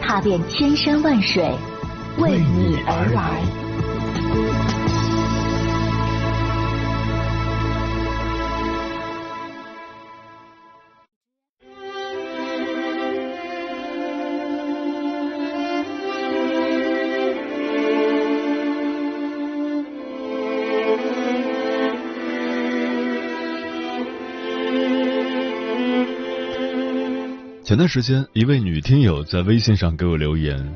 踏遍千山万水，为你而来。前段时间，一位女听友在微信上给我留言，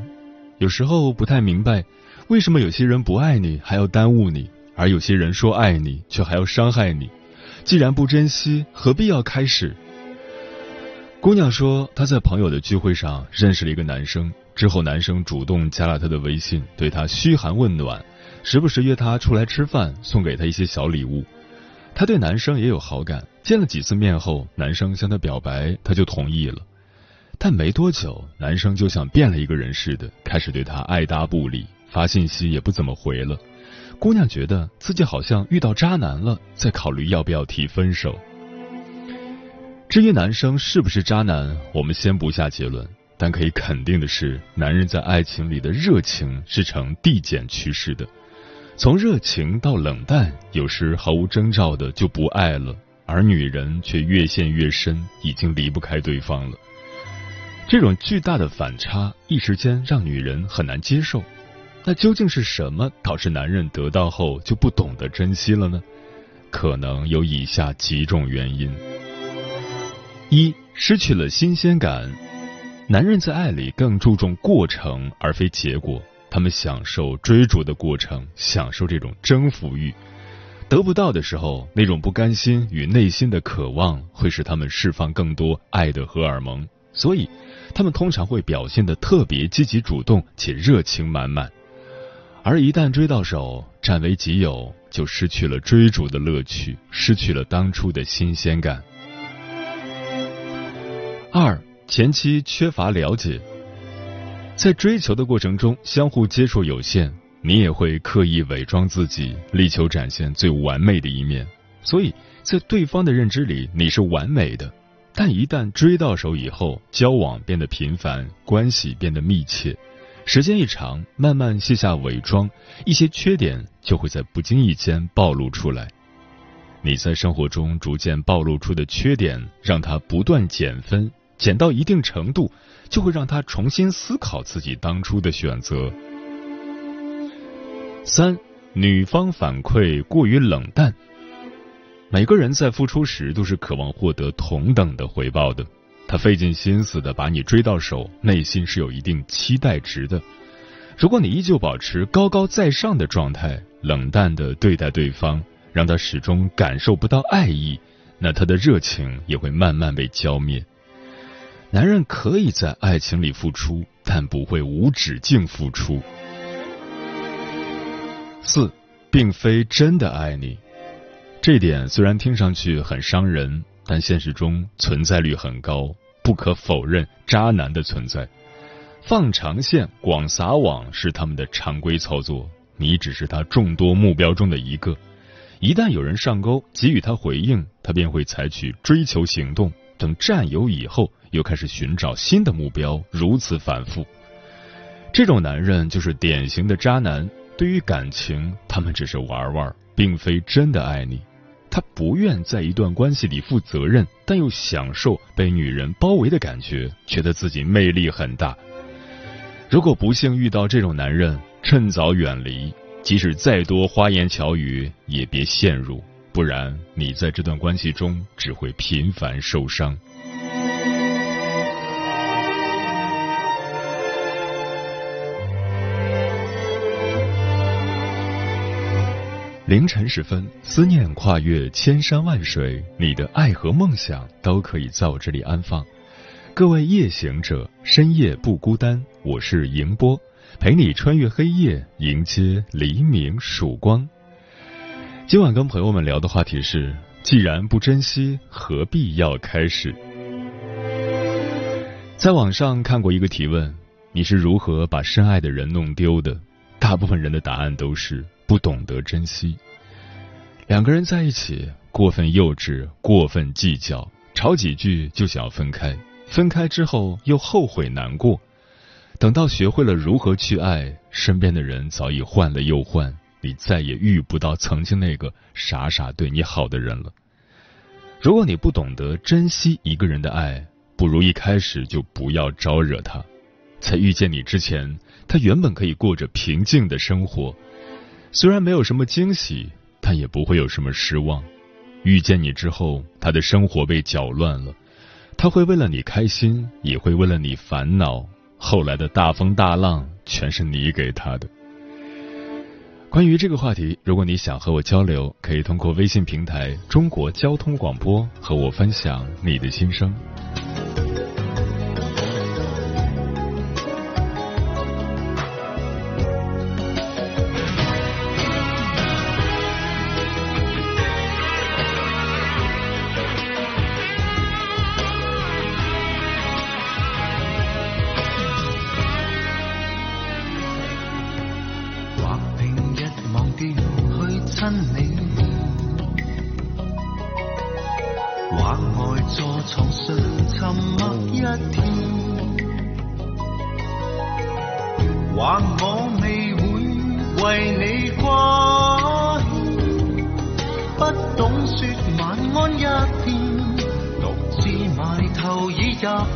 有时候不太明白，为什么有些人不爱你还要耽误你，而有些人说爱你却还要伤害你。既然不珍惜，何必要开始？姑娘说，她在朋友的聚会上认识了一个男生，之后男生主动加了她的微信，对她嘘寒问暖，时不时约她出来吃饭，送给她一些小礼物。她对男生也有好感，见了几次面后，男生向她表白，她就同意了。但没多久，男生就像变了一个人似的，开始对她爱答不理，发信息也不怎么回了。姑娘觉得自己好像遇到渣男了，在考虑要不要提分手。至于男生是不是渣男，我们先不下结论，但可以肯定的是，男人在爱情里的热情是呈递减趋势的，从热情到冷淡，有时毫无征兆的就不爱了，而女人却越陷越深，已经离不开对方了。这种巨大的反差，一时间让女人很难接受。那究竟是什么导致男人得到后就不懂得珍惜了呢？可能有以下几种原因：一、失去了新鲜感。男人在爱里更注重过程而非结果，他们享受追逐的过程，享受这种征服欲。得不到的时候，那种不甘心与内心的渴望，会使他们释放更多爱的荷尔蒙。所以，他们通常会表现的特别积极主动且热情满满，而一旦追到手，占为己有，就失去了追逐的乐趣，失去了当初的新鲜感。二，前期缺乏了解，在追求的过程中，相互接触有限，你也会刻意伪装自己，力求展现最完美的一面，所以在对方的认知里，你是完美的。但一旦追到手以后，交往变得频繁，关系变得密切，时间一长，慢慢卸下伪装，一些缺点就会在不经意间暴露出来。你在生活中逐渐暴露出的缺点，让他不断减分，减到一定程度，就会让他重新思考自己当初的选择。三，女方反馈过于冷淡。每个人在付出时都是渴望获得同等的回报的，他费尽心思的把你追到手，内心是有一定期待值的。如果你依旧保持高高在上的状态，冷淡的对待对方，让他始终感受不到爱意，那他的热情也会慢慢被浇灭。男人可以在爱情里付出，但不会无止境付出。四，并非真的爱你。这点虽然听上去很伤人，但现实中存在率很高，不可否认渣男的存在。放长线、广撒网是他们的常规操作，你只是他众多目标中的一个。一旦有人上钩，给予他回应，他便会采取追求行动。等占有以后，又开始寻找新的目标，如此反复。这种男人就是典型的渣男。对于感情，他们只是玩玩，并非真的爱你。他不愿在一段关系里负责任，但又享受被女人包围的感觉，觉得自己魅力很大。如果不幸遇到这种男人，趁早远离，即使再多花言巧语，也别陷入，不然你在这段关系中只会频繁受伤。凌晨时分，思念跨越千山万水，你的爱和梦想都可以在我这里安放。各位夜行者，深夜不孤单，我是迎波，陪你穿越黑夜，迎接黎明曙光。今晚跟朋友们聊的话题是：既然不珍惜，何必要开始？在网上看过一个提问：你是如何把深爱的人弄丢的？大部分人的答案都是不懂得珍惜。两个人在一起，过分幼稚，过分计较，吵几句就想要分开，分开之后又后悔难过。等到学会了如何去爱，身边的人早已换了又换，你再也遇不到曾经那个傻傻对你好的人了。如果你不懂得珍惜一个人的爱，不如一开始就不要招惹他，在遇见你之前，他原本可以过着平静的生活，虽然没有什么惊喜，但也不会有什么失望。遇见你之后，他的生活被搅乱了，他会为了你开心，也会为了你烦恼。后来的大风大浪，全是你给他的。关于这个话题，如果你想和我交流，可以通过微信平台“中国交通广播”和我分享你的心声。但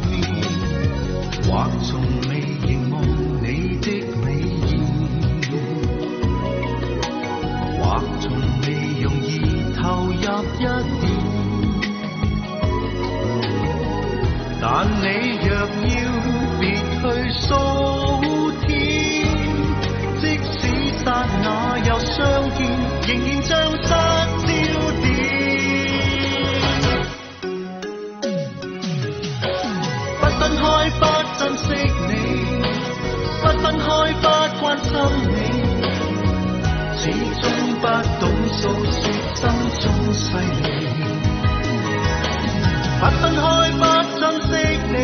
诉说心中细腻。不分开，不珍惜你，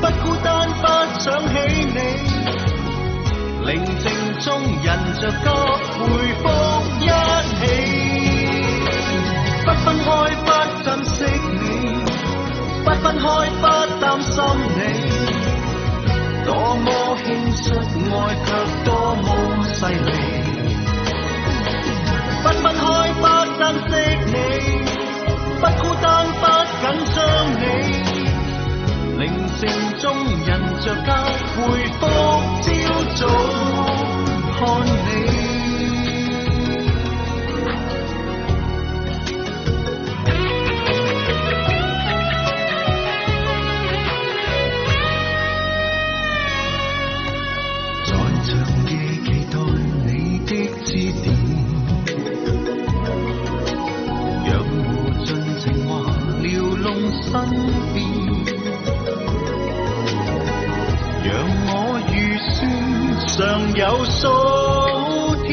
不孤单，不想起你。宁静中，人着急回复一起。不分开，不珍惜你，不分开，不担心你。多么轻率，爱却多么细腻。珍惜你，不孤单，不紧张你。宁静中，人着家回身边，让我预算尚有数天，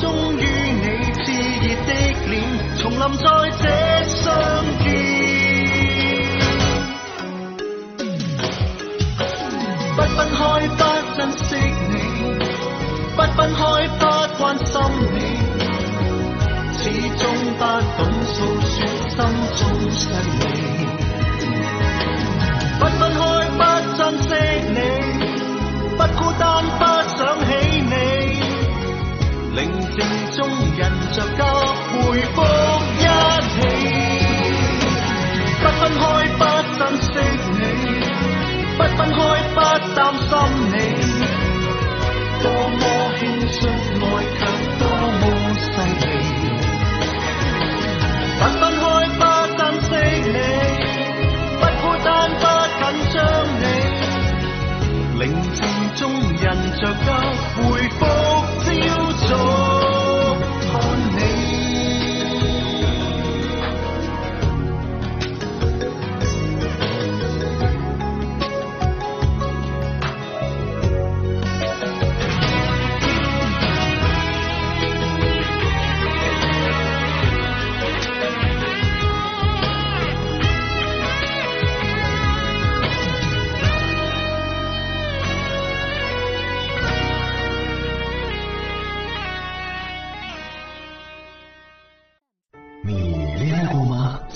终于你炽热的脸重临在这相见。不分开，不珍惜你；不分开，不关心你。始终不懂訴說心中山路。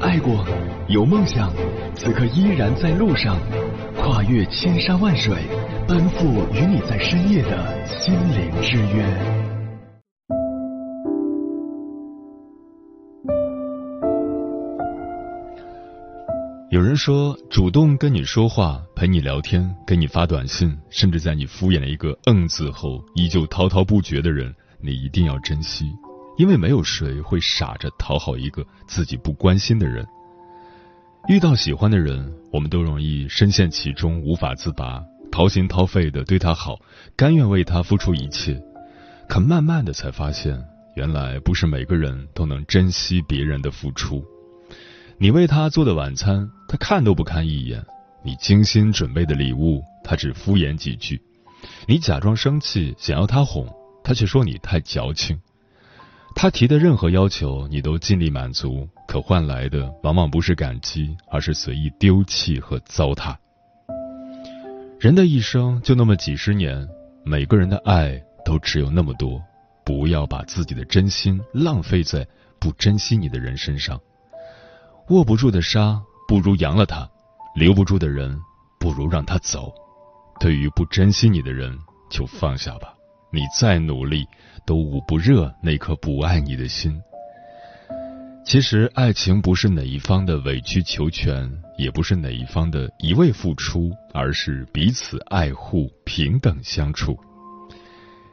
爱过，有梦想，此刻依然在路上，跨越千山万水，奔赴与你在深夜的心灵之约。有人说，主动跟你说话、陪你聊天、给你发短信，甚至在你敷衍了一个“嗯”字后，依旧滔滔不绝的人，你一定要珍惜，因为没有谁会傻着讨好一个自己不关心的人。遇到喜欢的人，我们都容易深陷其中，无法自拔，掏心掏肺的对他好，甘愿为他付出一切。可慢慢的才发现，原来不是每个人都能珍惜别人的付出。你为他做的晚餐，他看都不看一眼；你精心准备的礼物，他只敷衍几句；你假装生气想要他哄，他却说你太矫情。他提的任何要求，你都尽力满足，可换来的往往不是感激，而是随意丢弃和糟蹋。人的一生就那么几十年，每个人的爱都只有那么多，不要把自己的真心浪费在不珍惜你的人身上。握不住的沙，不如扬了它；留不住的人，不如让他走。对于不珍惜你的人，就放下吧。你再努力，都捂不热那颗不爱你的心。其实，爱情不是哪一方的委曲求全，也不是哪一方的一味付出，而是彼此爱护、平等相处。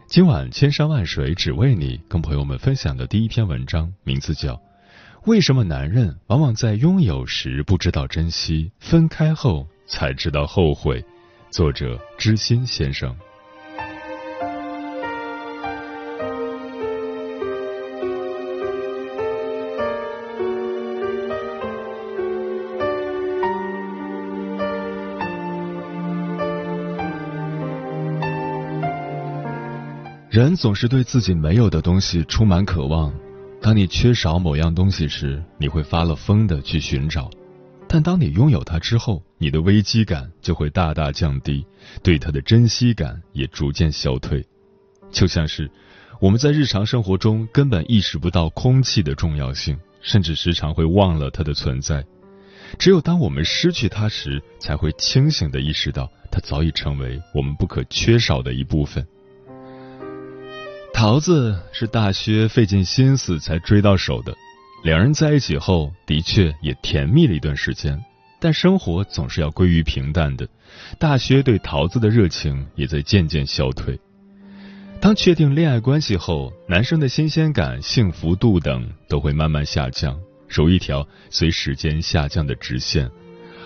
今晚千山万水只为你，跟朋友们分享的第一篇文章，名字叫。为什么男人往往在拥有时不知道珍惜，分开后才知道后悔？作者知心先生。人总是对自己没有的东西充满渴望。当你缺少某样东西时，你会发了疯的去寻找；但当你拥有它之后，你的危机感就会大大降低，对它的珍惜感也逐渐消退。就像是我们在日常生活中根本意识不到空气的重要性，甚至时常会忘了它的存在。只有当我们失去它时，才会清醒的意识到它早已成为我们不可缺少的一部分。桃子是大薛费尽心思才追到手的，两人在一起后的确也甜蜜了一段时间，但生活总是要归于平淡的，大薛对桃子的热情也在渐渐消退。当确定恋爱关系后，男生的新鲜感、幸福度等都会慢慢下降，如一条随时间下降的直线，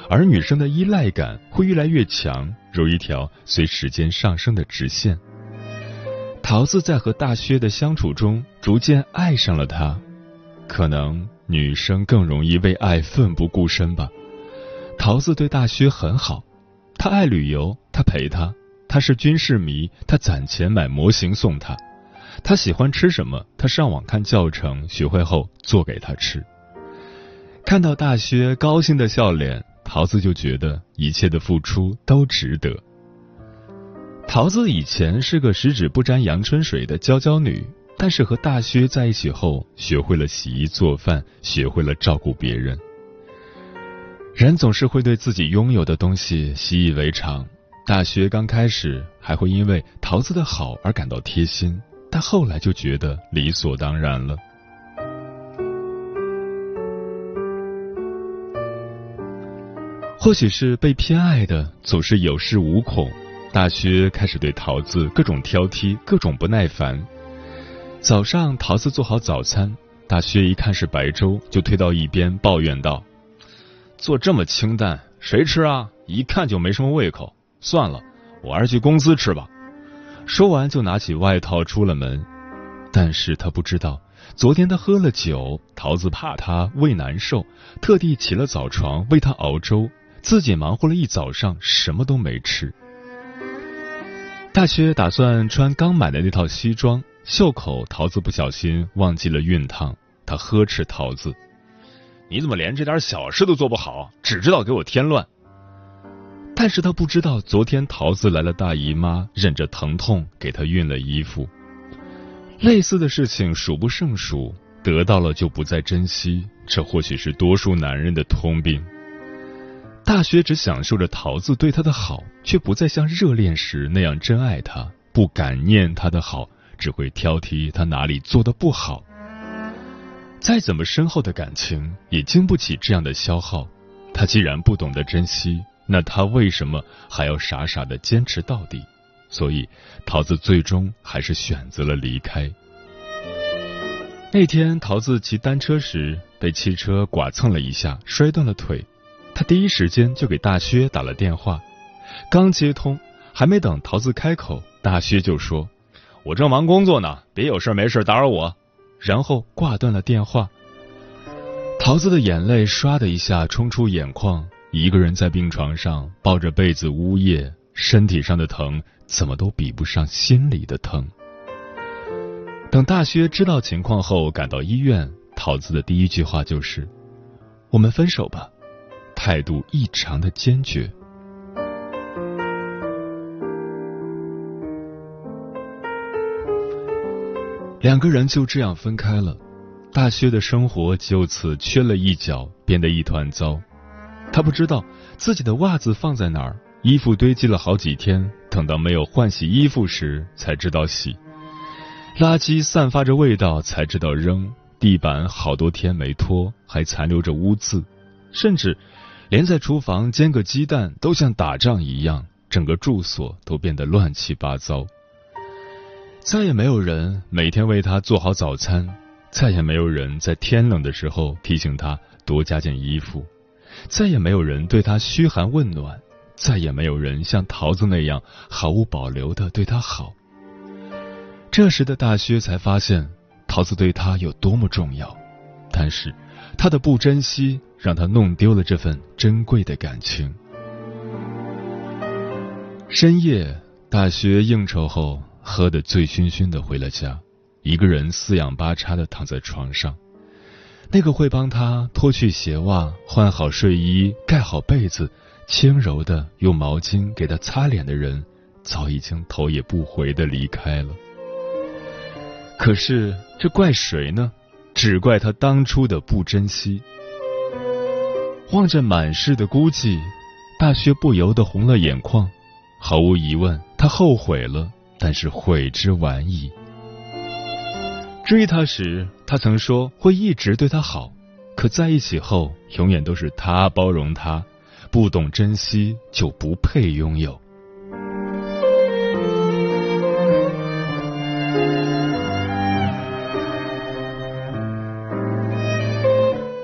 而女生的依赖感会越来越强，如一条随时间上升的直线。桃子在和大薛的相处中，逐渐爱上了他。可能女生更容易为爱奋不顾身吧。桃子对大薛很好，他爱旅游，他陪他；他是军事迷，他攒钱买模型送他；他喜欢吃什么，他上网看教程，学会后做给他吃。看到大薛高兴的笑脸，桃子就觉得一切的付出都值得。桃子以前是个十指不沾阳春水的娇娇女，但是和大薛在一起后，学会了洗衣做饭，学会了照顾别人。人总是会对自己拥有的东西习以为常。大薛刚开始还会因为桃子的好而感到贴心，但后来就觉得理所当然了。或许是被偏爱的总是有恃无恐。大薛开始对桃子各种挑剔，各种不耐烦。早上，桃子做好早餐，大薛一看是白粥，就推到一边抱怨道：“做这么清淡，谁吃啊？一看就没什么胃口。算了，我还是去公司吃吧。”说完，就拿起外套出了门。但是他不知道，昨天他喝了酒，桃子怕他胃难受，特地起了早床为他熬粥，自己忙活了一早上，什么都没吃。大薛打算穿刚买的那套西装，袖口桃子不小心忘记了熨烫，他呵斥桃子：“你怎么连这点小事都做不好，只知道给我添乱？”但是他不知道，昨天桃子来了大姨妈，忍着疼痛给他熨了衣服。类似的事情数不胜数，得到了就不再珍惜，这或许是多数男人的通病。大学只享受着桃子对他的好，却不再像热恋时那样真爱他，不感念他的好，只会挑剔他哪里做的不好。再怎么深厚的感情，也经不起这样的消耗。他既然不懂得珍惜，那他为什么还要傻傻的坚持到底？所以，桃子最终还是选择了离开。那天，桃子骑单车时被汽车剐蹭了一下，摔断了腿。他第一时间就给大薛打了电话，刚接通，还没等桃子开口，大薛就说：“我正忙工作呢，别有事没事打扰我。”然后挂断了电话。桃子的眼泪唰的一下冲出眼眶，一个人在病床上抱着被子呜咽，身体上的疼。怎么都比不上心里的疼。等大薛知道情况后，赶到医院，桃子的第一句话就是：“我们分手吧。”态度异常的坚决。两个人就这样分开了，大薛的生活就此缺了一角，变得一团糟。他不知道自己的袜子放在哪儿。衣服堆积了好几天，等到没有换洗衣服时，才知道洗；垃圾散发着味道，才知道扔；地板好多天没拖，还残留着污渍；甚至连在厨房煎个鸡蛋都像打仗一样，整个住所都变得乱七八糟。再也没有人每天为他做好早餐，再也没有人在天冷的时候提醒他多加件衣服，再也没有人对他嘘寒问暖。再也没有人像桃子那样毫无保留的对他好。这时的大薛才发现桃子对他有多么重要，但是他的不珍惜让他弄丢了这份珍贵的感情。深夜，大学应酬后喝得醉醺醺的回了家，一个人四仰八叉的躺在床上。那个会帮他脱去鞋袜、换好睡衣、盖好被子。轻柔的用毛巾给他擦脸的人，早已经头也不回的离开了。可是这怪谁呢？只怪他当初的不珍惜。望着满室的孤寂，大薛不由得红了眼眶。毫无疑问，他后悔了，但是悔之晚矣。追他时，他曾说会一直对他好，可在一起后，永远都是他包容他。不懂珍惜，就不配拥有。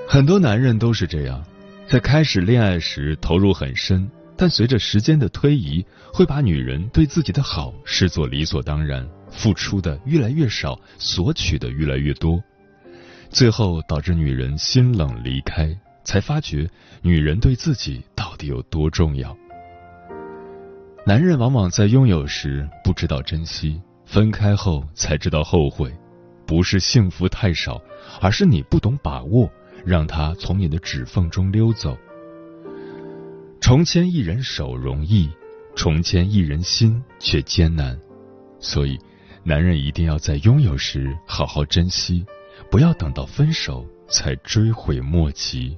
很多男人都是这样，在开始恋爱时投入很深，但随着时间的推移，会把女人对自己的好视作理所当然，付出的越来越少，索取的越来越多，最后导致女人心冷离开。才发觉女人对自己到底有多重要。男人往往在拥有时不知道珍惜，分开后才知道后悔。不是幸福太少，而是你不懂把握，让他从你的指缝中溜走。重牵一人手容易，重牵一人心却艰难。所以，男人一定要在拥有时好好珍惜，不要等到分手才追悔莫及。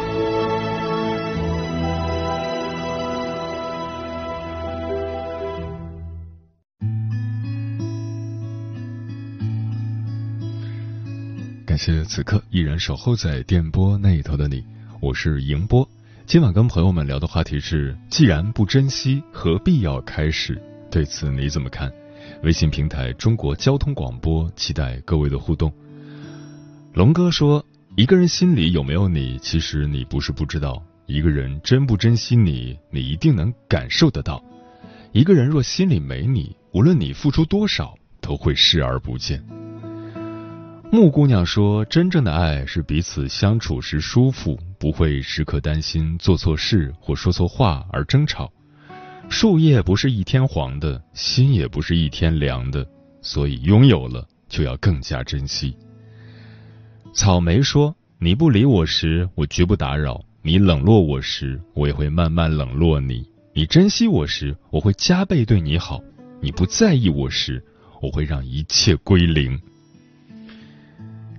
谢此刻依然守候在电波那头的你，我是迎波。今晚跟朋友们聊的话题是：既然不珍惜，何必要开始？对此你怎么看？微信平台中国交通广播，期待各位的互动。龙哥说：“一个人心里有没有你，其实你不是不知道；一个人珍不珍惜你，你一定能感受得到。一个人若心里没你，无论你付出多少，都会视而不见。”木姑娘说：“真正的爱是彼此相处时舒服，不会时刻担心做错事或说错话而争吵。树叶不是一天黄的，心也不是一天凉的，所以拥有了就要更加珍惜。”草莓说：“你不理我时，我绝不打扰；你冷落我时，我也会慢慢冷落你；你珍惜我时，我会加倍对你好；你不在意我时，我会让一切归零。”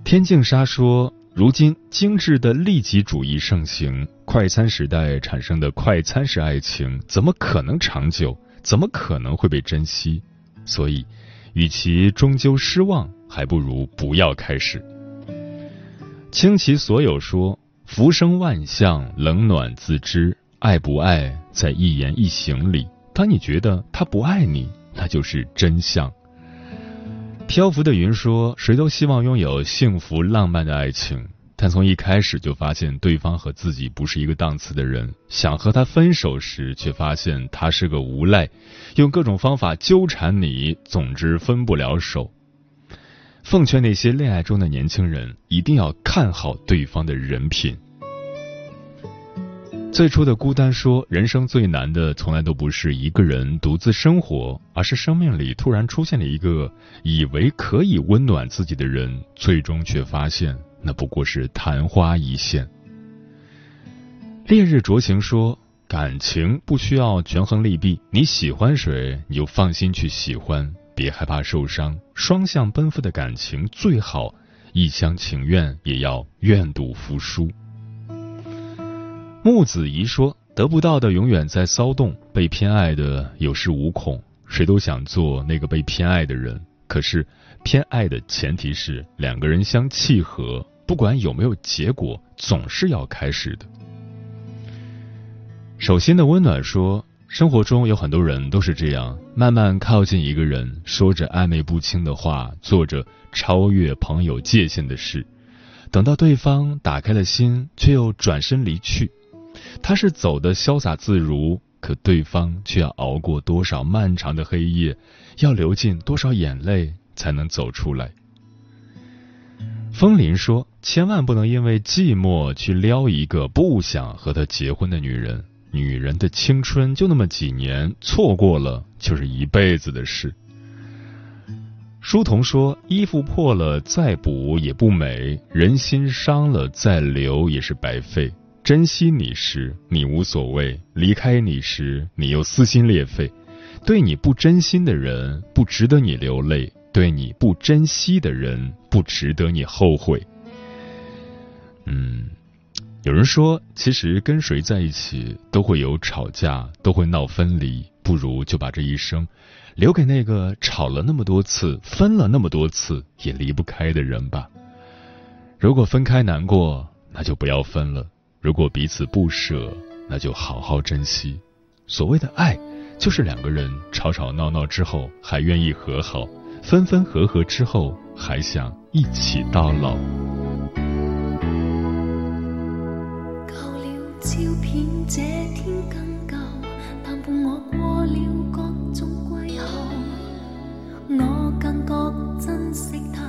天净沙说：“如今精致的利己主义盛行，快餐时代产生的快餐式爱情，怎么可能长久？怎么可能会被珍惜？所以，与其终究失望，还不如不要开始。”倾其所有说：“浮生万象，冷暖自知，爱不爱在一言一行里。当你觉得他不爱你，那就是真相。”漂浮的云说：“谁都希望拥有幸福浪漫的爱情，但从一开始就发现对方和自己不是一个档次的人。想和他分手时，却发现他是个无赖，用各种方法纠缠你，总之分不了手。”奉劝那些恋爱中的年轻人，一定要看好对方的人品。最初的孤单说，人生最难的从来都不是一个人独自生活，而是生命里突然出现了一个以为可以温暖自己的人，最终却发现那不过是昙花一现。烈日灼情说，感情不需要权衡利弊，你喜欢谁，你就放心去喜欢，别害怕受伤。双向奔赴的感情最好，一厢情愿也要愿赌服输。木子怡说：“得不到的永远在骚动，被偏爱的有恃无恐。谁都想做那个被偏爱的人，可是偏爱的前提是两个人相契合。不管有没有结果，总是要开始的。”手心的温暖说：“生活中有很多人都是这样，慢慢靠近一个人，说着暧昧不清的话，做着超越朋友界限的事，等到对方打开了心，却又转身离去。”他是走的潇洒自如，可对方却要熬过多少漫长的黑夜，要流尽多少眼泪才能走出来？风林说：“千万不能因为寂寞去撩一个不想和他结婚的女人。女人的青春就那么几年，错过了就是一辈子的事。”书童说：“衣服破了再补也不美，人心伤了再留也是白费。”珍惜你时，你无所谓；离开你时，你又撕心裂肺。对你不真心的人，不值得你流泪；对你不珍惜的人，不值得你后悔。嗯，有人说，其实跟谁在一起都会有吵架，都会闹分离，不如就把这一生留给那个吵了那么多次、分了那么多次也离不开的人吧。如果分开难过，那就不要分了。如果彼此不舍，那就好好珍惜。所谓的爱，就是两个人吵吵闹闹之后还愿意和好，分分合合之后还想一起到老。旧了照片，这天更旧，但伴我过了各种季候，我更觉珍惜它，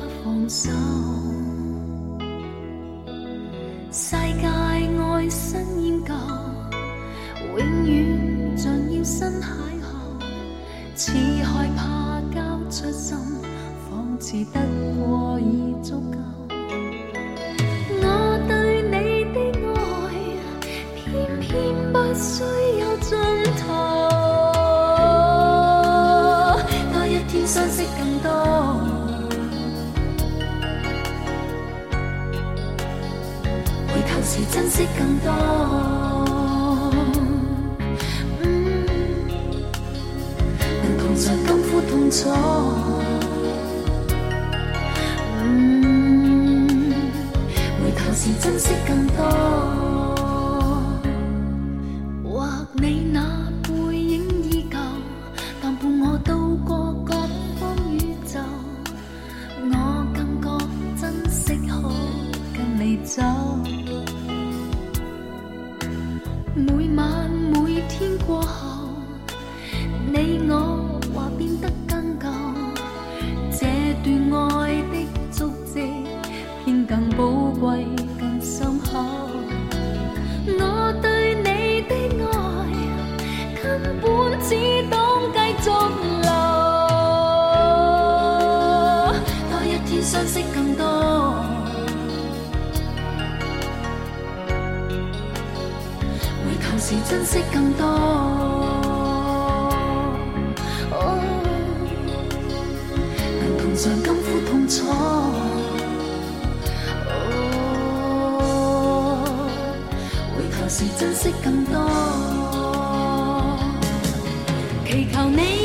不放手。世界爱新厌旧，永远像要新邂逅，似害怕交出心，仿似得过已足够。我对你的爱，偏偏不需有是珍惜更多，能同在甘苦痛楚。嗯，回头时珍惜更多。珍惜更多，能同尝甘苦痛楚，回头时珍惜更多，祈求你。